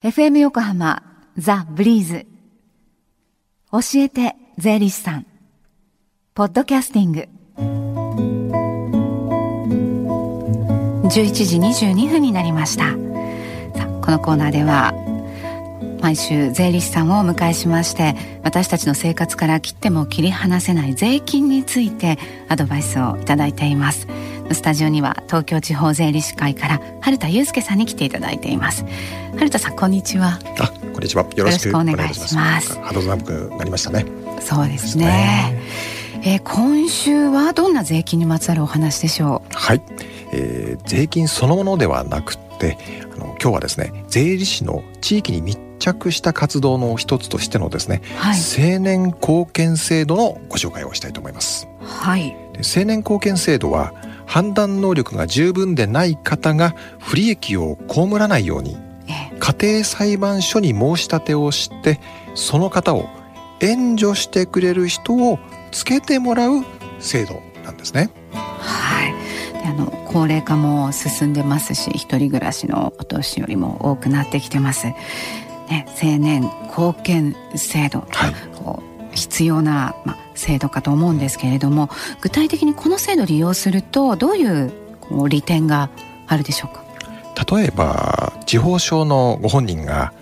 FM 横浜ザ・ブリーズ。教えて税理士さん。ポッドキャスティング。11時22分になりました。さあこのコーナーでは毎週税理士さんをお迎えしまして私たちの生活から切っても切り離せない税金についてアドバイスをいただいています。スタジオには東京地方税理士会から春田祐介さんに来ていただいています。春田さんこんにちは。あこんにちは。よろしくお願いします。肌寒くなりましたね。そうですね。ですね、えー、今週はどんな税金にまつわるお話でしょう？はい、えー、税金そのものではなくてあの今日はですね税理士の地域に密着した活動の一つとしてのですね、はい、青年貢献制度のご紹介をしたいと思います。はい。青年貢献制度は判断能力が十分でない方が不利益を被らないように家庭裁判所に申し立てをしてその方を援助してくれる人をつけてもらう制度なんですね。はいあの高齢化も進んでますし一人暮らしのお年寄りも多くなってきてます。ね、青年貢献制度、はい、こう必要な、まあ、制度かと思うんですけれども具体的にこの制度を利用するとどういうこう利点があるでしょうか？例えば地方省のご本人が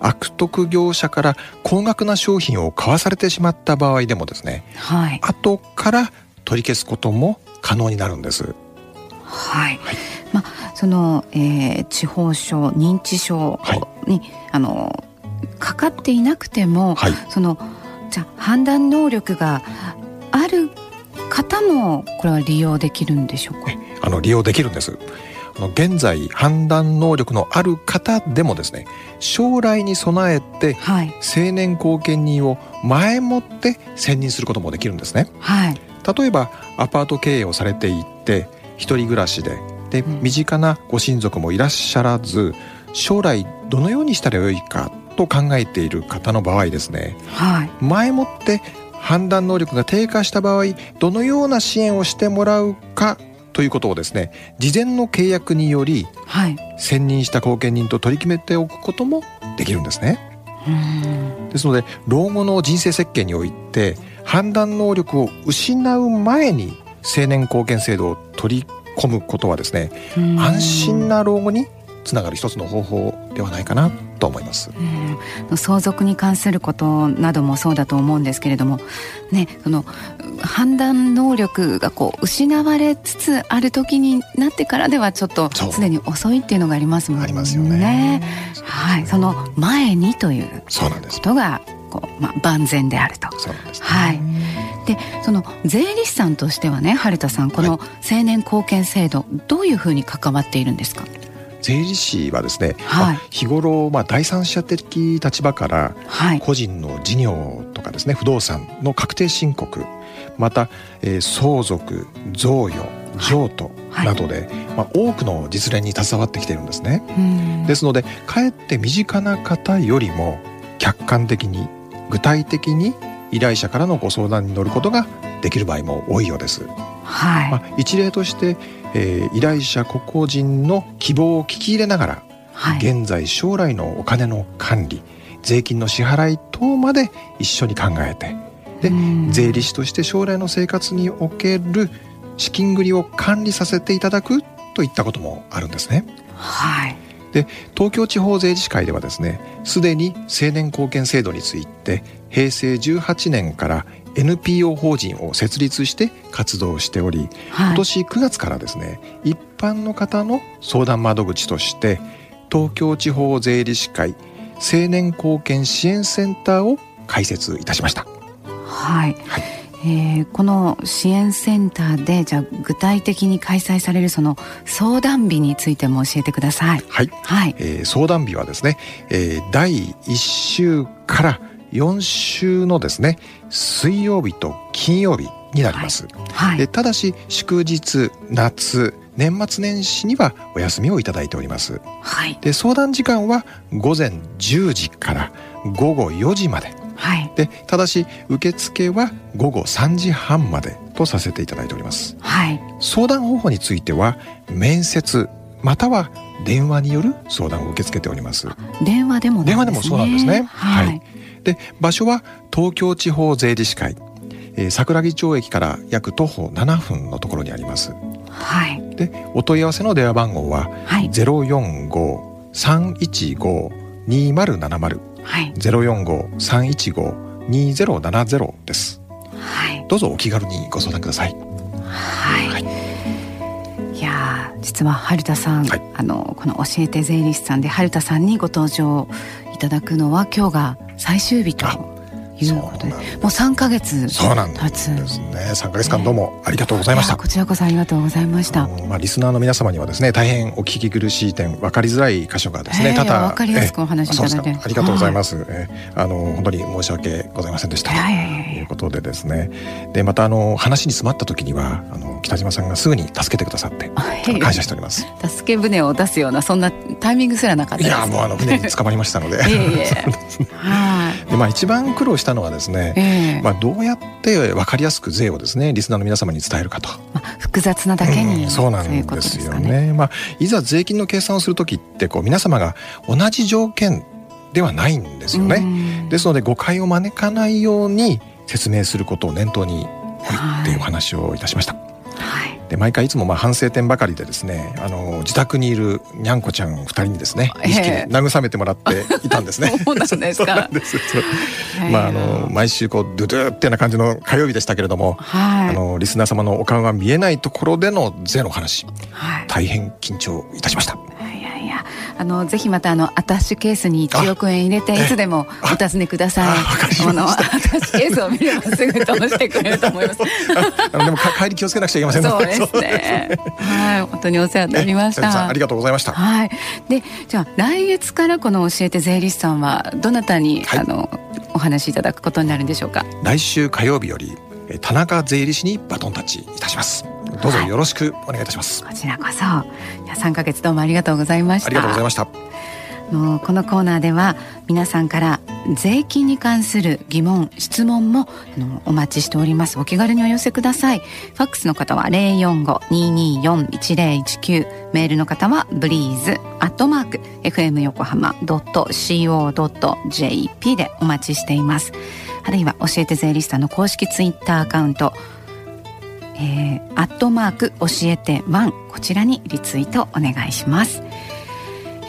悪徳業者から高額な商品を買わされてしまった場合でもですね、はい、後から取り消すことも可能になるんです。はい、はい、まあその、えー、地方省認知症に、はい、あのかかっていなくても、はい、そのじゃあ判断能力がある方もこれは利用できるんでしょうか？あの利用できるんです。現在判断能力のある方でもですね将来に備えて青年後見人を前もって選任することもできるんですね、はい、例えばアパート経営をされていて一人暮らしでで、身近なご親族もいらっしゃらず将来どのようにしたらよいかと考えている方の場合ですね、はい、前もって判断能力が低下した場合どのような支援をしてもらうかということをですね事前の契約により、はい、選任した後見人と取り決めておくこともできるんですね。ですので老後の人生設計において判断能力を失う前に青年貢献制度を取り込むことはですね安心な老後につながる一つの方法ではないかなと思います、うん、相続に関することなどもそうだと思うんですけれども、ね、その判断能力がこう失われつつある時になってからではちょっとすでに遅いっていうのがありますもんね。ありますよね。はい、その前にということがこう、まあ、万全であると。そうなんです、ね、はい。でその税理士さんとしてはね春田さんこの青年貢献制度、どういうふうに関わっているんですか？税理士はですね、はい、まあ、日頃、まあ、第三者的立場から、個人の事業とかですね不動産の確定申告また、えー、相続贈与譲渡などで、はい、まあ、多くの実例に携わってきているんですね。ですのでかえって身近な方よりも客観的に具体的に依頼者からのご相談に乗ることができる場合も多いようです。はい。まあ、一例として、えー、依頼者個々人の希望を聞き入れながら、はい、現在将来のお金の管理税金の支払い等まで一緒に考えてで税理士として将来の生活における資金繰りを管理させていただくといったこともあるんですね。はい、で東京地方税理士会ではですねすでに青年貢献制度について平成18年から NPO 法人を設立して活動しており、はい、今年9月からですね一般の方の相談窓口として東京地方税理士会青年貢献支援センターを開設いたしました。はい、はい。えー、この支援センターでじゃあ具体的に開催されるその相談日についても教えてください。はい、はい。えー、相談日はですね、えー、第1週から4週のですね水曜日と金曜日になります、はい。はい、ただし祝日夏年末年始にはお休みをいただいております、はい、で相談時間は午前10時から午後4時まで、はい、でただし受付は午後3時半までとさせていただいております、はい、相談方法については面接または電話による相談を受け付けております。電話でも、ね、電話でもそうなんですね。はい、はい、で場所は東京地方税理士会、えー、桜木町駅から約徒歩7分のところにあります。はい。でお問い合わせの電話番号は045-315-2070はい、045-315-2070です。はい、どうぞお気軽にご相談ください。はい。はい、いや実は春田さん、はい、あのこの教えて税理士さんで春田さんにご登場いただくのは今日が最終日ということでもう3か月そうなんですね。3か月間どうもありがとうございました、こちらこそありがとうございました。まあリスナーの皆様にはですね大変お聞き苦しい点分かりづらい箇所がですね多々分かりやすくお話しいただいて。ありがとうございます、えあの本当に申し訳ございませんでしたと。いうことでですね。でまたあの話に詰まった時にはあの北島さんがすぐに助けてくださって感謝しております。助け舟を出すようなそんなタイミングすらなかったいやもうあの船に捕まりましたので。はいでまあ一番苦労したのはですね、えー、まあどうやって分かりやすく税をですねリスナーの皆様に伝えるかと、まあ、複雑なだけに、うん、そうなんですよね、ね、まあいざ税金の計算をする時ってこう皆様が同じ条件ではないんですよね、ですので誤解を招かないように説明することを念頭に置いてい。う話をいたしました。で毎回いつもまあ反省点ばかりでですねあの自宅にいるにゃんこちゃん2人にですね意識で慰めてもらっていたんですね。そうなんですか。まああの毎週こうドゥドゥっていうような感じの火曜日でしたけれども、はい、あのリスナー様のお顔が見えないところでの税の話、はい、大変緊張いたしました。やあのぜひまたあのアタッシュケースに1億円入れていつでもお尋ねください。あのアタッシュケースを見ればすぐ通してくれると思います。でも帰り気をつけなくちゃいけませんそうですね。はい。本当にお世話になりました。ありがとうございました。はい。でじゃあ来月からこの教えて税理士さんはどなたに、はい、あのお話しいただくことになるんでしょうか？来週火曜日より田中税理士にバトンタッチいたしますどうぞよろしくお願いいたします、はい、こちらこそ。三ヶ月どうもありがとうございました。ありがとうございました。のこのコーナーでは皆さんから税金に関する疑問質問もあのお待ちしております。お気軽にお寄せください。ファックスの方は045-224-1019メールの方はブリーズアットマーク FM 横浜 .co.jp でお待ちしています。あるいは教えて税理士さんの公式ツイッターアカウントえー、アットマーク教えてワンこちらにリツイートお願いします、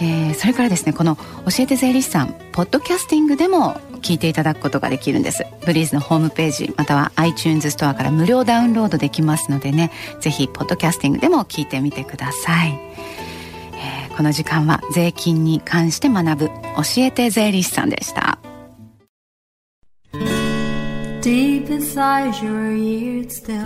えー、それからですねこの教えて税理士さんポッドキャスティングでも聞いていただくことができるんです。ブリーズのホームページまたは iTunes ストアから無料ダウンロードできますのでねぜひポッドキャスティングでも聞いてみてください、えー、この時間は税金に関して学ぶ教えて税理士さんでした。Deep inside your ears still.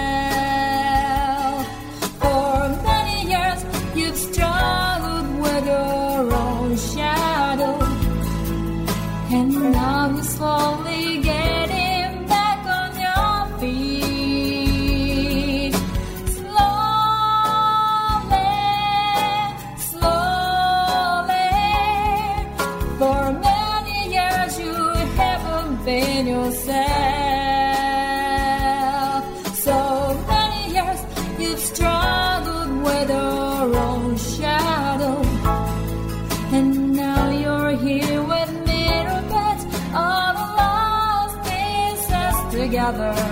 Yourself. So many years you've struggled with your own shadow. And now you're here with together slowly, slowly.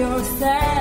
yourself.